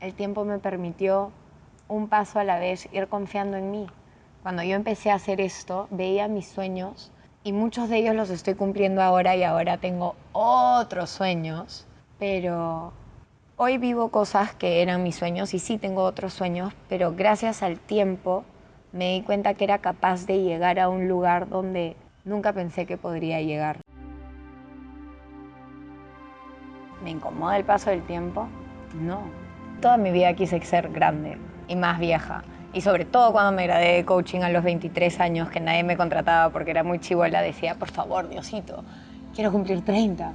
El tiempo me permitió un paso a la vez ir confiando en mí. Cuando yo empecé a hacer esto, veía mis sueños y muchos de ellos los estoy cumpliendo ahora y ahora tengo otros sueños, pero hoy vivo cosas que eran mis sueños y sí tengo otros sueños, pero gracias al tiempo me di cuenta que era capaz de llegar a un lugar donde nunca pensé que podría llegar. ¿Me incomoda el paso del tiempo? No. Toda mi vida quise ser grande y más vieja. Y sobre todo cuando me gradué de coaching a los 23 años, que nadie me contrataba porque era muy chivola, decía, por favor, Diosito, quiero cumplir 30.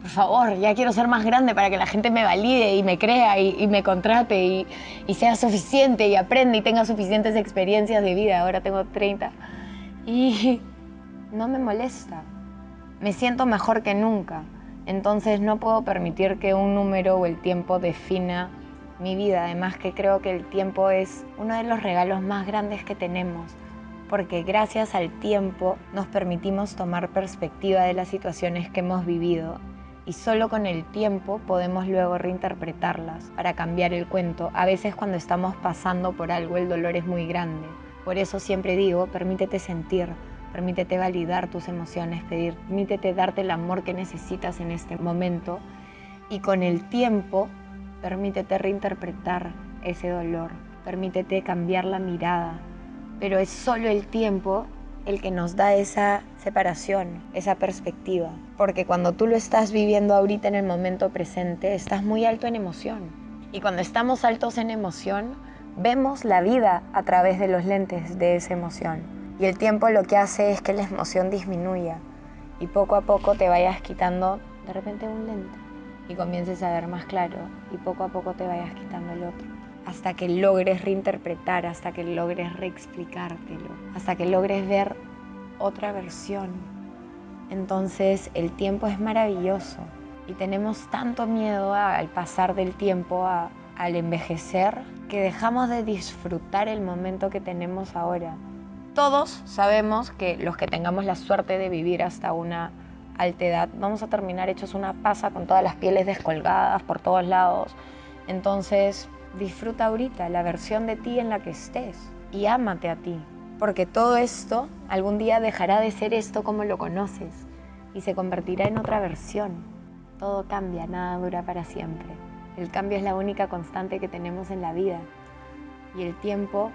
Por favor, ya quiero ser más grande para que la gente me valide y me crea y, me contrate y, y, sea suficiente y aprenda y tenga suficientes experiencias de vida. Ahora tengo 30. Y no me molesta. Me siento mejor que nunca. Entonces no puedo permitir que un número o el tiempo defina mi vida. Además que creo que el tiempo es uno de los regalos más grandes que tenemos, porque gracias al tiempo nos permitimos tomar perspectiva de las situaciones que hemos vivido y solo con el tiempo podemos luego reinterpretarlas para cambiar el cuento. A veces cuando estamos pasando por algo el dolor es muy grande. Por eso siempre digo, permítete sentir, Permítete validar tus emociones, permítete darte el amor que necesitas en este momento y con el tiempo permítete reinterpretar ese dolor, permítete cambiar la mirada, pero es solo el tiempo el que nos da esa separación, esa perspectiva, porque cuando tú lo estás viviendo ahorita en el momento presente, estás muy alto en emoción. Y cuando estamos altos en emoción, vemos la vida a través de los lentes de esa emoción. Y el tiempo lo que hace es que la emoción disminuya y poco a poco te vayas quitando de repente un lente y comiences a ver más claro y poco a poco te vayas quitando el otro. Hasta que logres reinterpretar, hasta que logres reexplicártelo, hasta que logres ver otra versión. Entonces el tiempo es maravilloso y tenemos tanto miedo al pasar del tiempo, al envejecer, que dejamos de disfrutar el momento que tenemos ahora todos sabemos que los que tengamos la suerte de vivir hasta una alta edad, vamos a terminar hechos una pasa con todas las pieles descolgadas por todos lados. Entonces, disfruta ahorita la versión de ti en la que estés y ámate a ti, porque todo esto algún día dejará de ser esto como lo conoces y se convertirá en otra versión. Todo cambia, nada dura para siempre. El cambio es la única constante que tenemos en la vida y el tiempo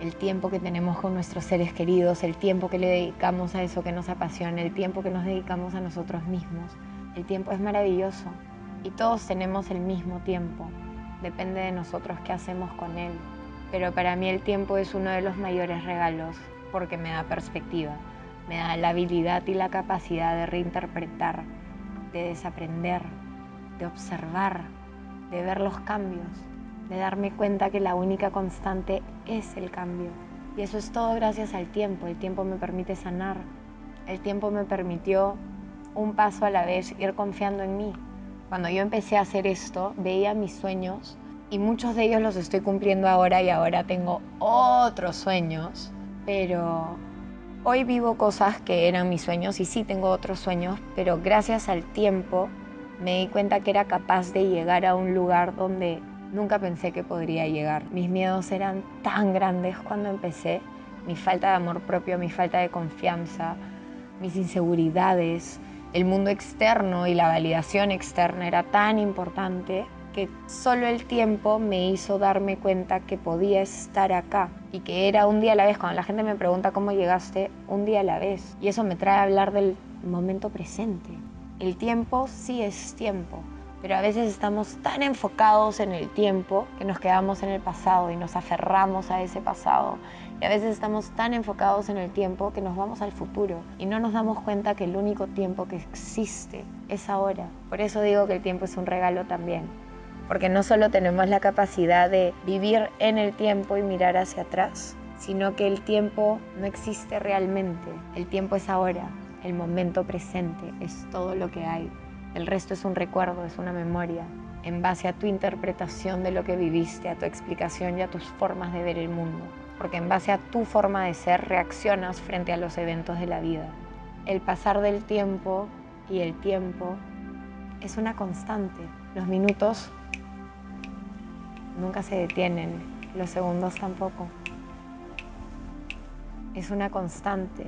el tiempo que tenemos con nuestros seres queridos, el tiempo que le dedicamos a eso que nos apasiona, el tiempo que nos dedicamos a nosotros mismos. El tiempo es maravilloso y todos tenemos el mismo tiempo. Depende de nosotros qué hacemos con él. Pero para mí el tiempo es uno de los mayores regalos porque me da perspectiva, me da la habilidad y la capacidad de reinterpretar, de desaprender, de observar, de ver los cambios, de darme cuenta que la única constante es el cambio. Y eso es todo gracias al tiempo. El tiempo me permite sanar. El tiempo me permitió un paso a la vez ir confiando en mí. Cuando yo empecé a hacer esto, veía mis sueños y muchos de ellos los estoy cumpliendo ahora y ahora tengo otros sueños, pero hoy vivo cosas que eran mis sueños y sí tengo otros sueños, pero gracias al tiempo me di cuenta que era capaz de llegar a un lugar donde Nunca pensé que podría llegar. Mis miedos eran tan grandes cuando empecé. Mi falta de amor propio, mi falta de confianza, mis inseguridades, el mundo externo y la validación externa era tan importante que solo el tiempo me hizo darme cuenta que podía estar acá y que era un día a la vez. Cuando la gente me pregunta cómo llegaste, un día a la vez. Y eso me trae a hablar del momento presente. El tiempo sí es tiempo pero a veces estamos tan enfocados en el tiempo que nos quedamos en el pasado y nos aferramos a ese pasado. Y a veces estamos tan enfocados en el tiempo que nos vamos al futuro y no nos damos cuenta que el único tiempo que existe es ahora. Por eso digo que el tiempo es un regalo también. Porque no solo tenemos la capacidad de vivir en el tiempo y mirar hacia atrás, sino que el tiempo no existe realmente. El tiempo es ahora, el momento presente, es todo lo que hay. El resto es un recuerdo, es una memoria, en base a tu interpretación de lo que viviste, a tu explicación y a tus formas de ver el mundo. Porque en base a tu forma de ser reaccionas frente a los eventos de la vida. El pasar del tiempo y el tiempo es una constante. Los minutos nunca se detienen, los segundos tampoco. Es una constante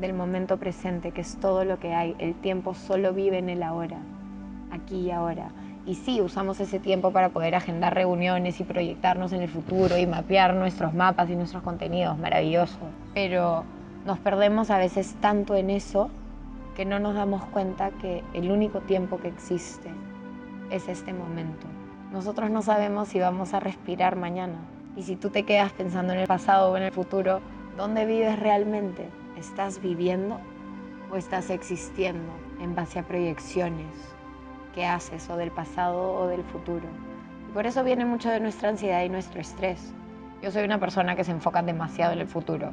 del momento presente, que es todo lo que hay. El tiempo solo vive en el ahora, aquí y ahora. Y sí, usamos ese tiempo para poder agendar reuniones y proyectarnos en el futuro y mapear nuestros mapas y nuestros contenidos, maravilloso. Pero nos perdemos a veces tanto en eso que no nos damos cuenta que el único tiempo que existe es este momento. Nosotros no sabemos si vamos a respirar mañana. Y si tú te quedas pensando en el pasado o en el futuro, ¿dónde vives realmente? ¿Estás viviendo o estás existiendo en base a proyecciones que haces o del pasado o del futuro? Y por eso viene mucho de nuestra ansiedad y nuestro estrés. Yo soy una persona que se enfoca demasiado en el futuro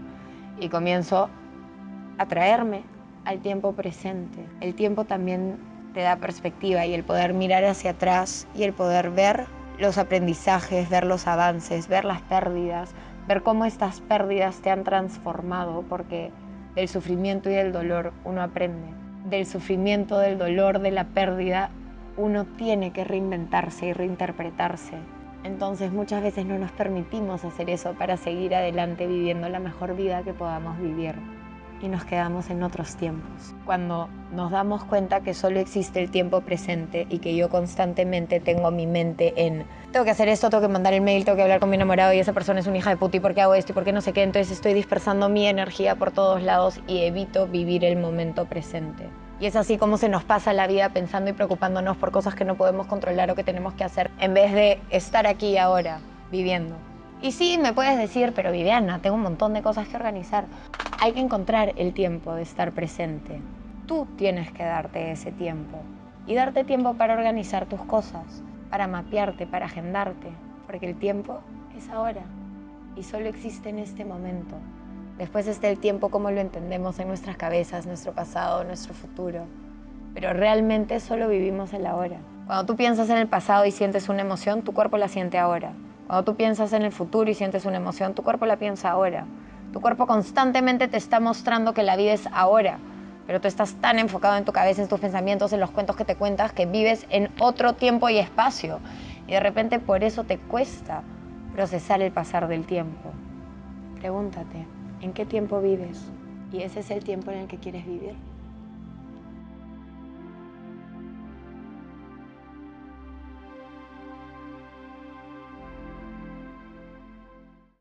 y comienzo a traerme al tiempo presente. El tiempo también te da perspectiva y el poder mirar hacia atrás y el poder ver los aprendizajes, ver los avances, ver las pérdidas, ver cómo estas pérdidas te han transformado, porque del sufrimiento y del dolor uno aprende. Del sufrimiento, del dolor, de la pérdida, uno tiene que reinventarse y reinterpretarse. Entonces muchas veces no nos permitimos hacer eso para seguir adelante viviendo la mejor vida que podamos vivir y nos quedamos en otros tiempos. Cuando nos damos cuenta que solo existe el tiempo presente y que yo constantemente tengo mi mente en tengo que hacer esto, tengo que mandar el mail, tengo que hablar con mi enamorado y esa persona es una hija de puta y por qué hago esto y por qué no sé qué, entonces estoy dispersando mi energía por todos lados y evito vivir el momento presente. Y es así como se nos pasa la vida pensando y preocupándonos por cosas que no podemos controlar o que tenemos que hacer en vez de estar aquí ahora viviendo. Y sí, me puedes decir, pero Viviana, tengo un montón de cosas que organizar. Hay que encontrar el tiempo de estar presente. Tú tienes que darte ese tiempo. Y darte tiempo para organizar tus cosas, para mapearte, para agendarte. Porque el tiempo es ahora. Y solo existe en este momento. Después está el tiempo como lo entendemos en nuestras cabezas, nuestro pasado, nuestro futuro. Pero realmente solo vivimos el ahora. Cuando tú piensas en el pasado y sientes una emoción, tu cuerpo la siente ahora. Cuando tú piensas en el futuro y sientes una emoción, tu cuerpo la piensa ahora. Tu cuerpo constantemente te está mostrando que la vida es ahora, pero tú estás tan enfocado en tu cabeza, en tus pensamientos, en los cuentos que te cuentas, que vives en otro tiempo y espacio. Y de repente por eso te cuesta procesar el pasar del tiempo. Pregúntate, ¿en qué tiempo vives? ¿Y ese es el tiempo en el que quieres vivir?